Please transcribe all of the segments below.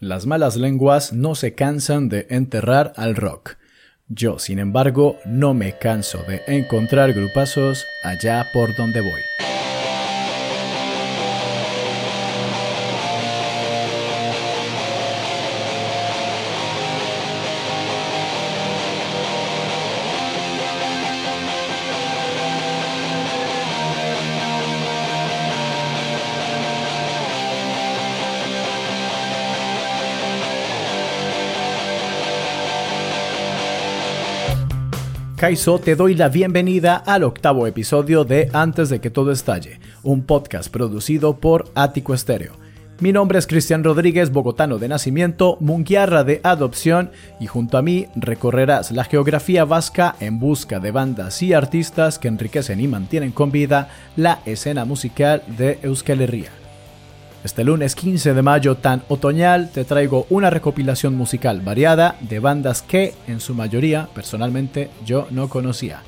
Las malas lenguas no se cansan de enterrar al rock. Yo, sin embargo, no me canso de encontrar grupazos allá por donde voy. Kaiso, te doy la bienvenida al octavo episodio de Antes de que todo estalle, un podcast producido por Ático Estéreo. Mi nombre es Cristian Rodríguez, bogotano de nacimiento, munguiarra de adopción, y junto a mí recorrerás la geografía vasca en busca de bandas y artistas que enriquecen y mantienen con vida la escena musical de Euskal Herria. Este lunes 15 de mayo tan otoñal te traigo una recopilación musical variada de bandas que, en su mayoría, personalmente yo no conocía.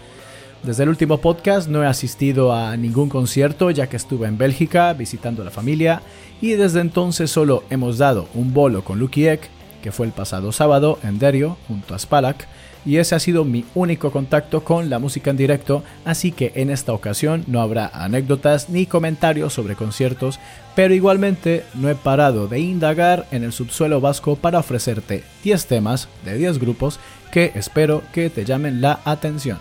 Desde el último podcast no he asistido a ningún concierto ya que estuve en Bélgica visitando a la familia y desde entonces solo hemos dado un bolo con Lucky Egg, que fue el pasado sábado en Derio junto a Spalak, y ese ha sido mi único contacto con la música en directo, así que en esta ocasión no habrá anécdotas ni comentarios sobre conciertos, pero igualmente no he parado de indagar en el subsuelo vasco para ofrecerte 10 temas de 10 grupos que espero que te llamen la atención.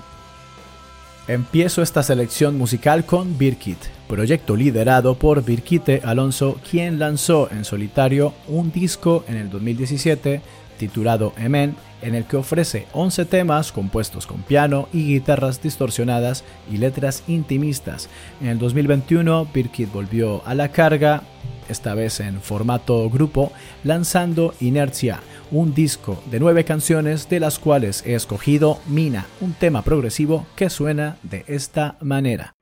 Empiezo esta selección musical con Birkit, proyecto liderado por Birkite Alonso, quien lanzó en solitario un disco en el 2017 titulado Emen, en el que ofrece 11 temas compuestos con piano y guitarras distorsionadas y letras intimistas. En el 2021, Birkit volvió a la carga, esta vez en formato grupo, lanzando Inertia, un disco de 9 canciones de las cuales he escogido Mina, un tema progresivo que suena de esta manera.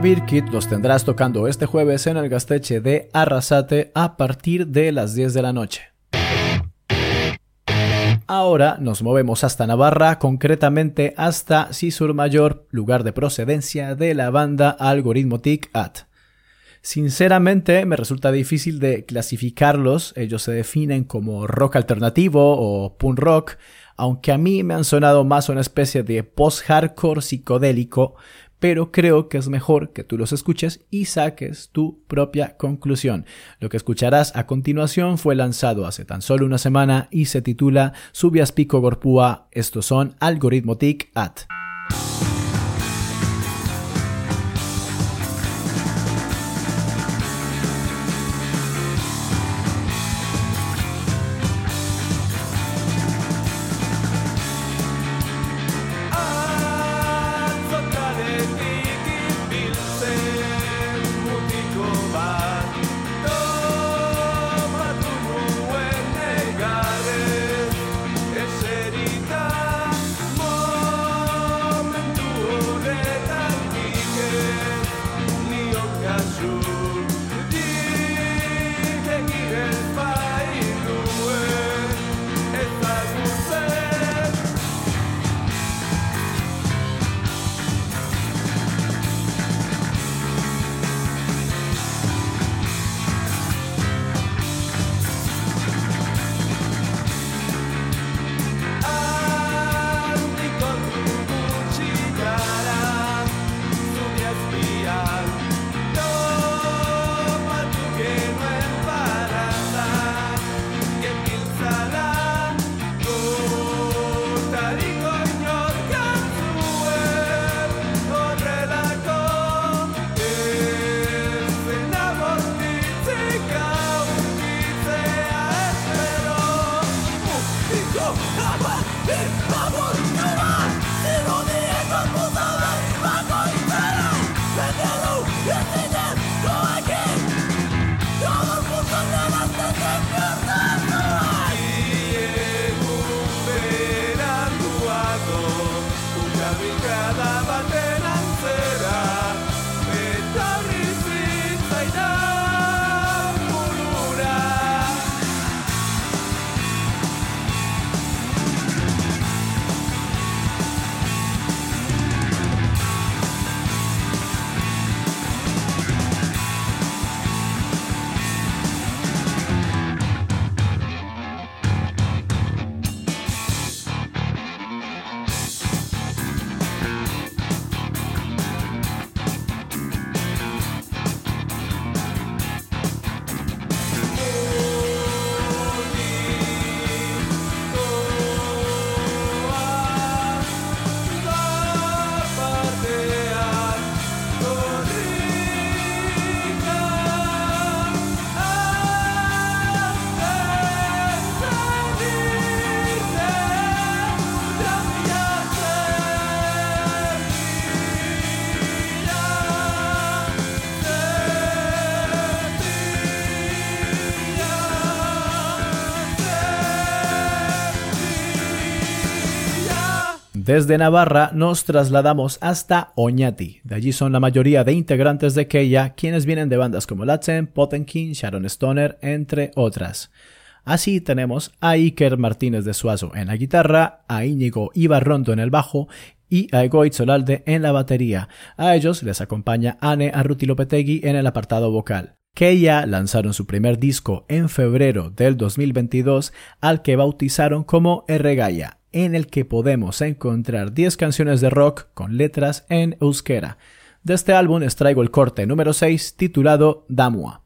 Birkit los tendrás tocando este jueves en el Gasteche de Arrasate a partir de las 10 de la noche. Ahora nos movemos hasta Navarra, concretamente hasta Cisur Mayor, lugar de procedencia de la banda Algoritmo Tic At. Sinceramente me resulta difícil de clasificarlos, ellos se definen como rock alternativo o punk rock, aunque a mí me han sonado más una especie de post-hardcore psicodélico, pero creo que es mejor que tú los escuches y saques tu propia conclusión. Lo que escucharás a continuación fue lanzado hace tan solo una semana y se titula Subias Pico Gorpúa. Estos son Algoritmotic At. Desde Navarra nos trasladamos hasta Oñati. De allí son la mayoría de integrantes de Keia, quienes vienen de bandas como Latzen, Potenkin, Sharon Stoner, entre otras. Así tenemos a Iker Martínez de Suazo en la guitarra, a Íñigo Ibarrondo en el bajo y a Egoit Solalde en la batería. A ellos les acompaña Anne Arruti Lopetegui en el apartado vocal. Keia lanzaron su primer disco en febrero del 2022 al que bautizaron como Erregaya en el que podemos encontrar 10 canciones de rock con letras en euskera. De este álbum extraigo el corte número 6 titulado Damua.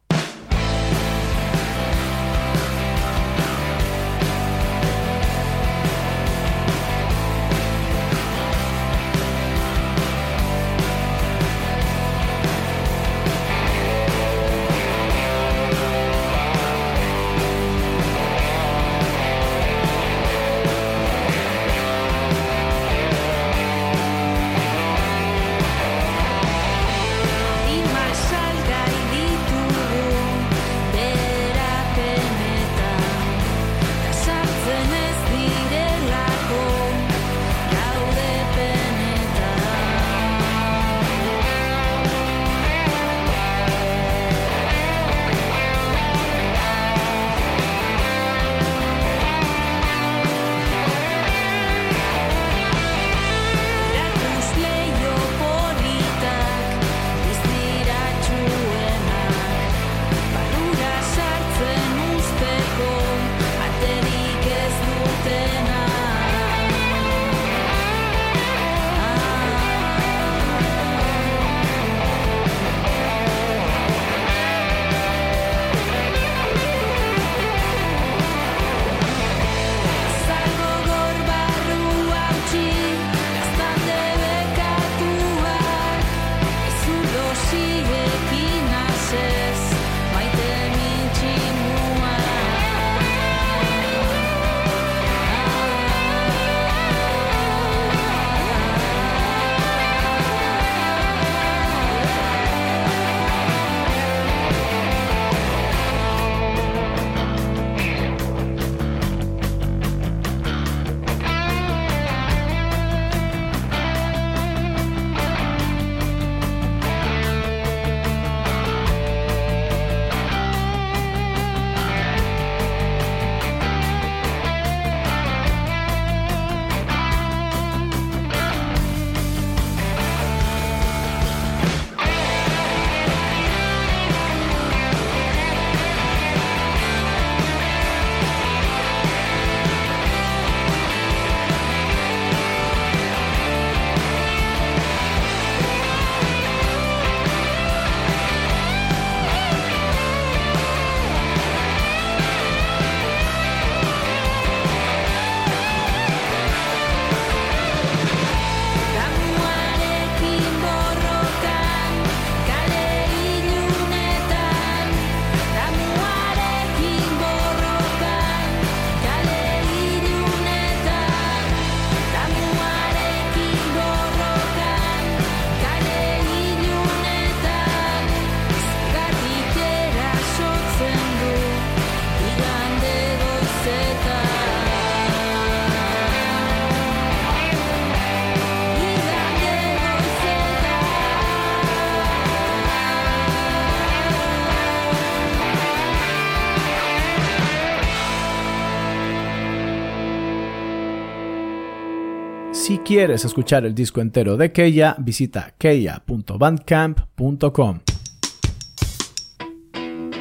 Quieres escuchar el disco entero de Keia, visita keia.bandcamp.com.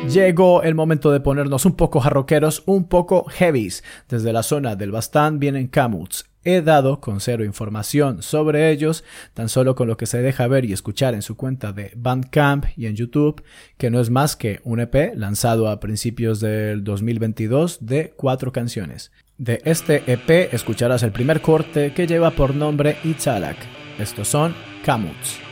Llegó el momento de ponernos un poco jarroqueros, un poco heavies. Desde la zona del Bastán vienen Camuts. He dado con cero información sobre ellos, tan solo con lo que se deja ver y escuchar en su cuenta de Bandcamp y en YouTube, que no es más que un EP lanzado a principios del 2022 de cuatro canciones. De este EP escucharás el primer corte que lleva por nombre Itzalak. Estos son Camuts.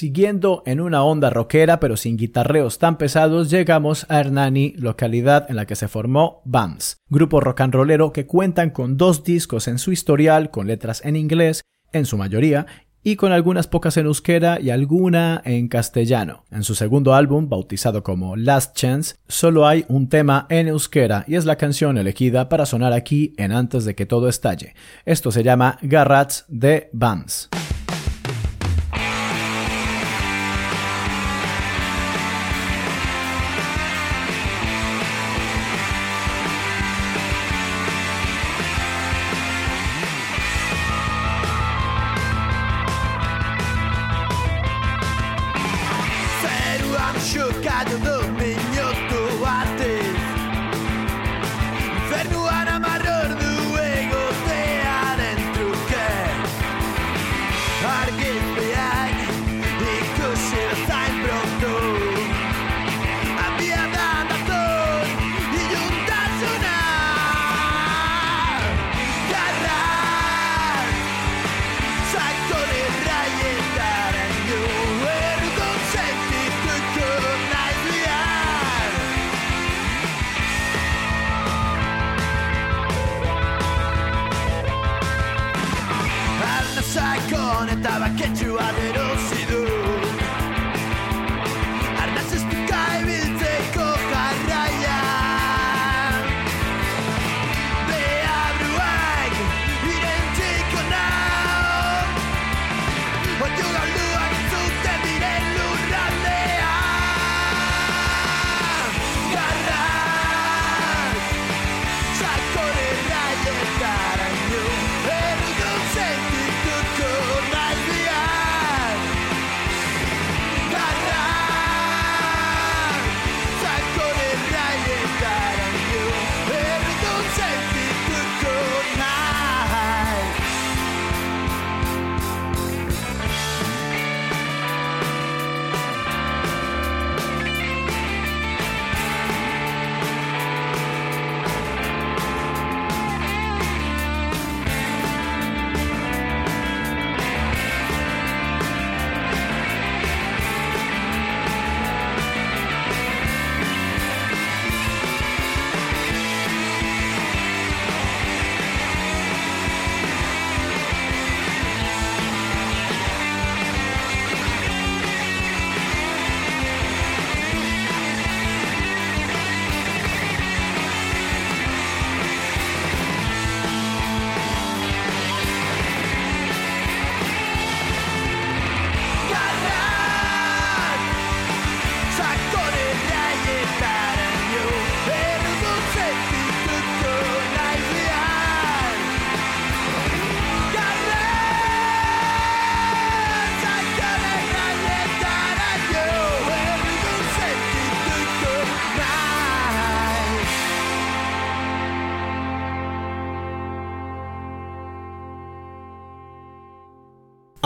Siguiendo en una onda rockera pero sin guitarreos tan pesados, llegamos a Hernani, localidad en la que se formó BAMS, grupo rock and rollero que cuentan con dos discos en su historial con letras en inglés, en su mayoría, y con algunas pocas en euskera y alguna en castellano. En su segundo álbum, bautizado como Last Chance, solo hay un tema en euskera y es la canción elegida para sonar aquí en Antes de que todo estalle. Esto se llama Garrats de BAMS.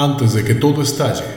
Antes de que todo estalle.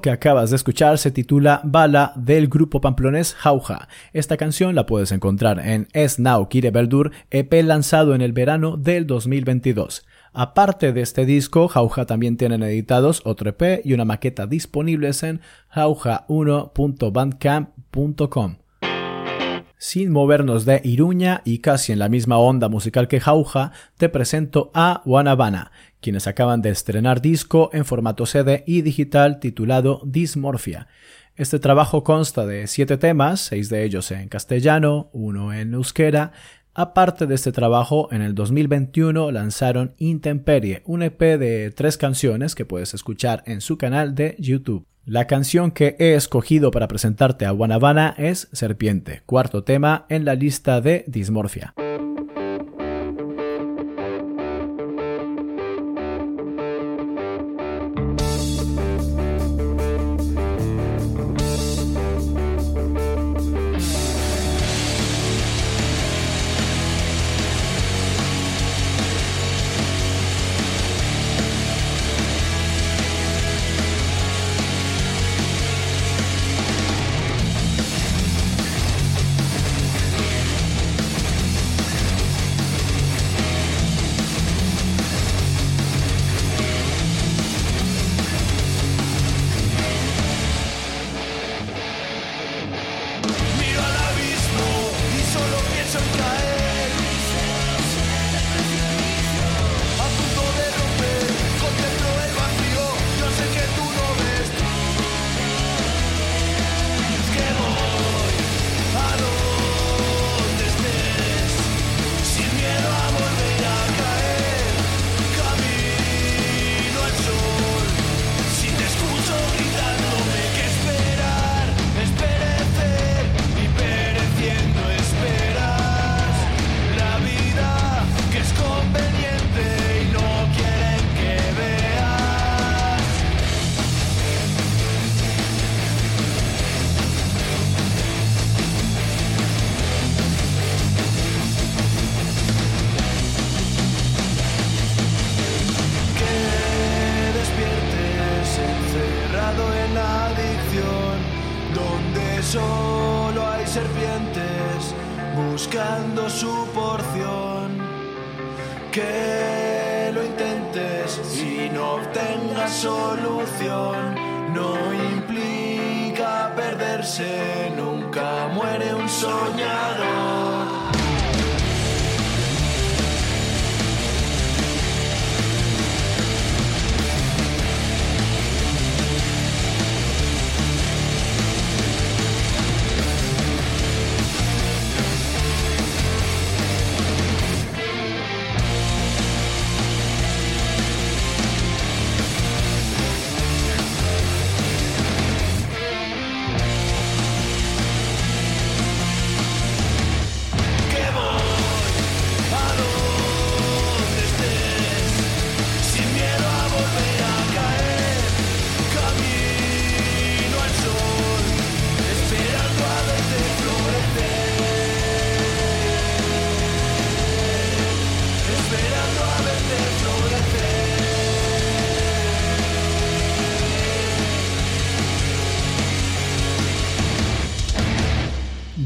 Que acabas de escuchar se titula Bala del grupo pamplonés Jauja. Esta canción la puedes encontrar en Es Now Kire Beldur, EP lanzado en el verano del 2022. Aparte de este disco, Jauja también tienen editados otro EP y una maqueta disponibles en jauja1.bandcamp.com. Sin movernos de Iruña y casi en la misma onda musical que Jauja, te presento a Wanabana, quienes acaban de estrenar disco en formato CD y digital titulado Dismorfia. Este trabajo consta de siete temas, seis de ellos en castellano, uno en euskera. Aparte de este trabajo, en el 2021 lanzaron Intemperie, un EP de tres canciones que puedes escuchar en su canal de YouTube. La canción que he escogido para presentarte a Guanabana es Serpiente, cuarto tema en la lista de Dismorfia.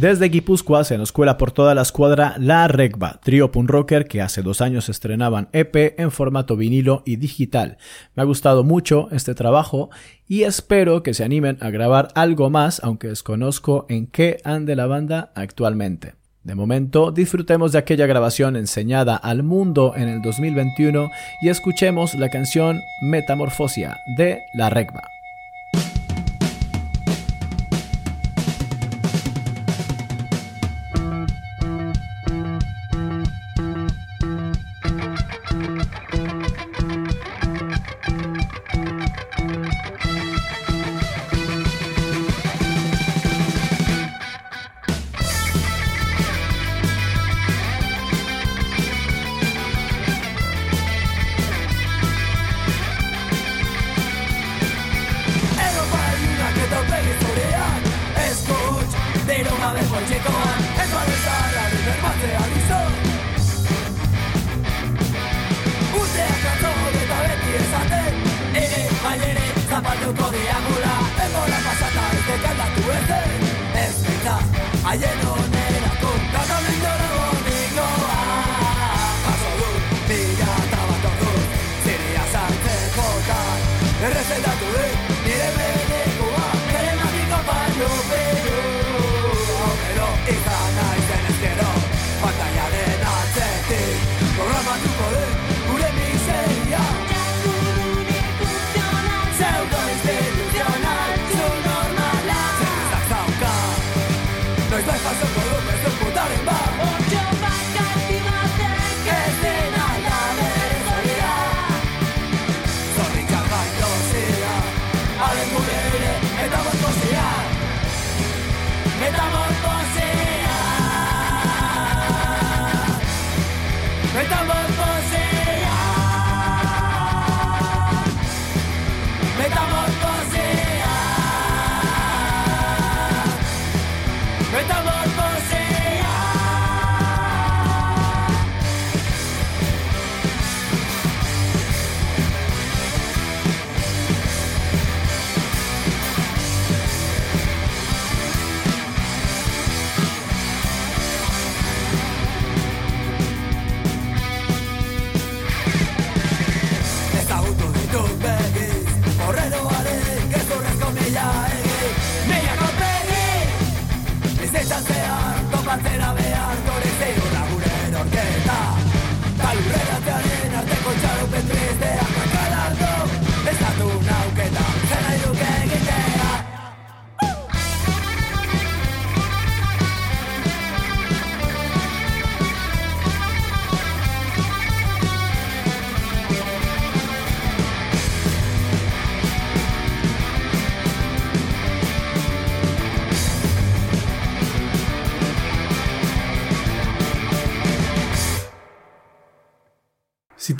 Desde Guipúzcoa se nos cuela por toda la escuadra La Regba, trío punk rocker que hace dos años estrenaban EP en formato vinilo y digital. Me ha gustado mucho este trabajo y espero que se animen a grabar algo más, aunque desconozco en qué ande la banda actualmente. De momento, disfrutemos de aquella grabación enseñada al mundo en el 2021 y escuchemos la canción Metamorfosia de La Regba. hartuko diagula Enbora pasata ez dekaldatu ez den Ez bita, haien hon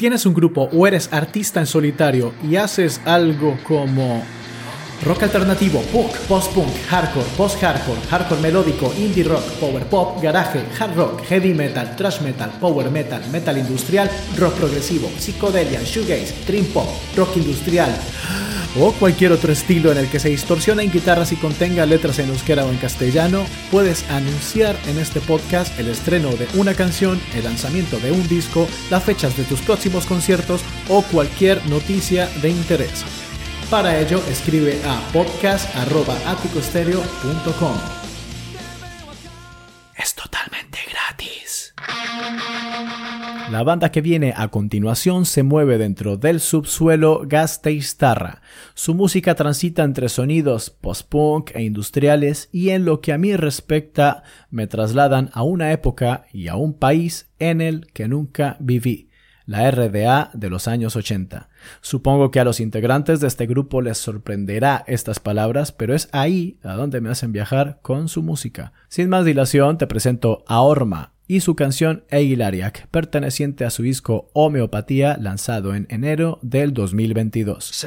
tienes un grupo o eres artista en solitario y haces algo como rock alternativo, punk, post-punk, hardcore, post-hardcore, hardcore melódico, indie rock, power pop, garaje, hard rock, heavy metal, thrash metal, power metal, metal industrial, rock progresivo, psicodelia, shoegaze, dream pop, rock industrial o cualquier otro estilo en el que se distorsiona en guitarras y contenga letras en euskera o en castellano, puedes anunciar en este podcast el estreno de una canción, el lanzamiento de un disco, las fechas de tus próximos conciertos o cualquier noticia de interés. Para ello, escribe a podcast.aticostereo.com. La banda que viene a continuación se mueve dentro del subsuelo Gasteiztarra. Su música transita entre sonidos post-punk e industriales y en lo que a mí respecta me trasladan a una época y a un país en el que nunca viví la RDA de los años 80. Supongo que a los integrantes de este grupo les sorprenderá estas palabras, pero es ahí a donde me hacen viajar con su música. Sin más dilación, te presento a Orma y su canción Eilariak, perteneciente a su disco Homeopatía, lanzado en enero del 2022.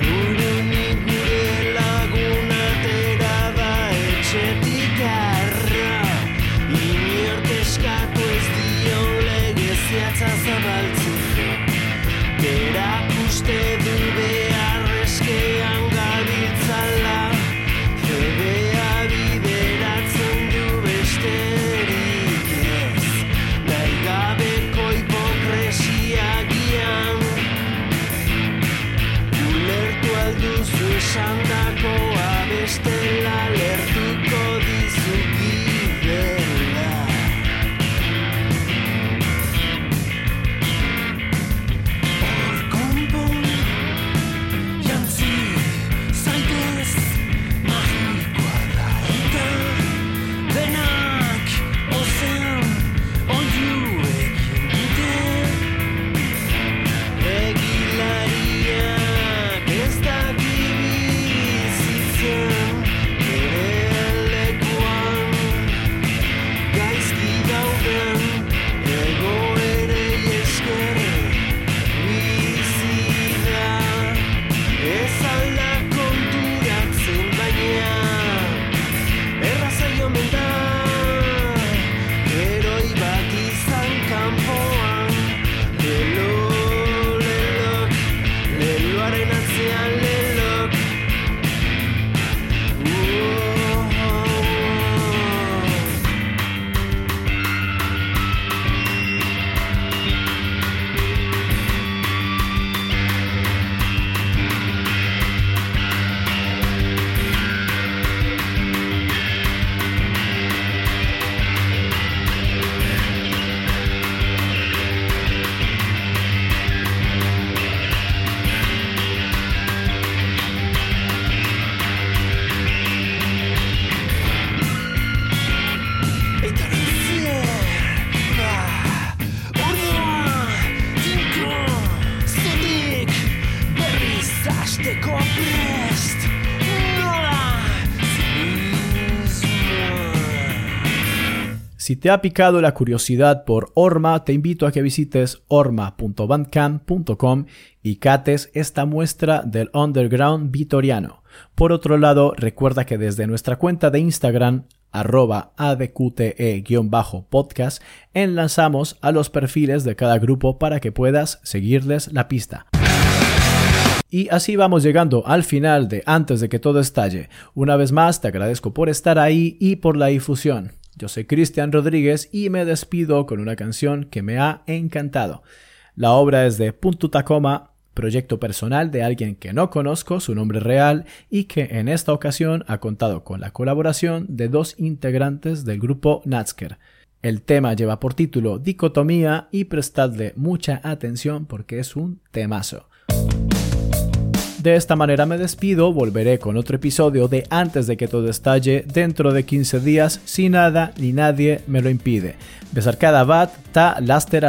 Si te ha picado la curiosidad por Orma, te invito a que visites orma.bandcamp.com y cates esta muestra del underground vitoriano. Por otro lado, recuerda que desde nuestra cuenta de Instagram, arroba adqte-podcast, enlazamos a los perfiles de cada grupo para que puedas seguirles la pista. Y así vamos llegando al final de Antes de que todo estalle. Una vez más te agradezco por estar ahí y por la difusión. Yo soy Cristian Rodríguez y me despido con una canción que me ha encantado. La obra es de Punto Tacoma, proyecto personal de alguien que no conozco su nombre real y que en esta ocasión ha contado con la colaboración de dos integrantes del grupo Natsker. El tema lleva por título Dicotomía y prestadle mucha atención porque es un temazo. De esta manera me despido, volveré con otro episodio de Antes de que todo estalle dentro de 15 días si nada ni nadie me lo impide. Besarkada bat ta laster